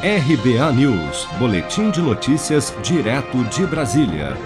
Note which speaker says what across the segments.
Speaker 1: RBA News, Boletim de Notícias, direto de Brasília.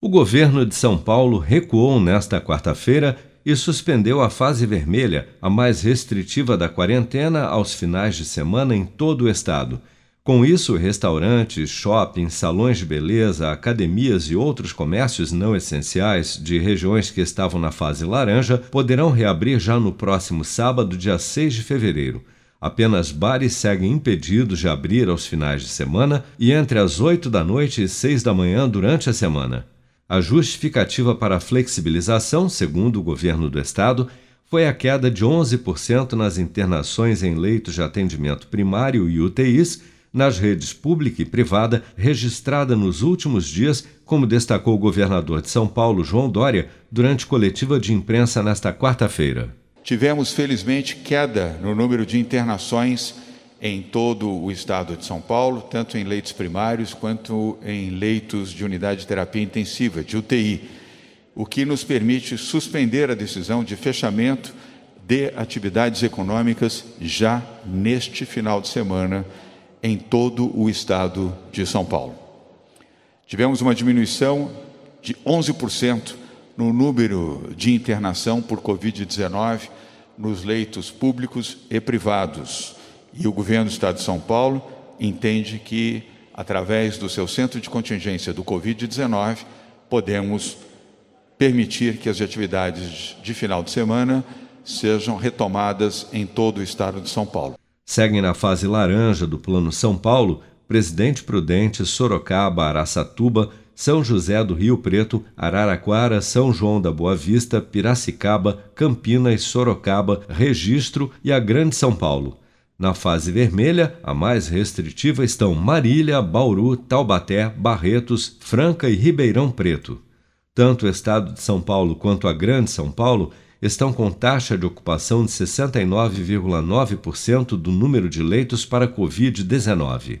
Speaker 1: O governo de São Paulo recuou nesta quarta-feira e suspendeu a fase vermelha, a mais restritiva da quarentena, aos finais de semana em todo o estado. Com isso, restaurantes, shoppings, salões de beleza, academias e outros comércios não essenciais de regiões que estavam na fase laranja poderão reabrir já no próximo sábado, dia 6 de fevereiro. Apenas bares seguem impedidos de abrir aos finais de semana e entre as 8 da noite e 6 da manhã durante a semana. A justificativa para a flexibilização, segundo o governo do estado, foi a queda de 11% nas internações em leitos de atendimento primário e UTIs nas redes pública e privada registrada nos últimos dias, como destacou o governador de São Paulo, João Dória, durante coletiva de imprensa nesta quarta-feira.
Speaker 2: Tivemos, felizmente, queda no número de internações em todo o estado de São Paulo, tanto em leitos primários quanto em leitos de unidade de terapia intensiva, de UTI, o que nos permite suspender a decisão de fechamento de atividades econômicas já neste final de semana em todo o estado de São Paulo. Tivemos uma diminuição de 11% no número de internação por Covid-19 nos leitos públicos e privados. E o governo do Estado de São Paulo entende que, através do seu centro de contingência do Covid-19, podemos permitir que as atividades de final de semana sejam retomadas em todo o estado de São Paulo.
Speaker 1: Seguem na fase laranja do Plano São Paulo Presidente Prudente, Sorocaba, Araçatuba, são José do Rio Preto, Araraquara, São João da Boa Vista, Piracicaba, Campinas, Sorocaba, Registro e a Grande São Paulo. Na fase vermelha, a mais restritiva estão Marília, Bauru, Taubaté, Barretos, Franca e Ribeirão Preto. Tanto o estado de São Paulo quanto a Grande São Paulo estão com taxa de ocupação de 69,9% do número de leitos para Covid-19.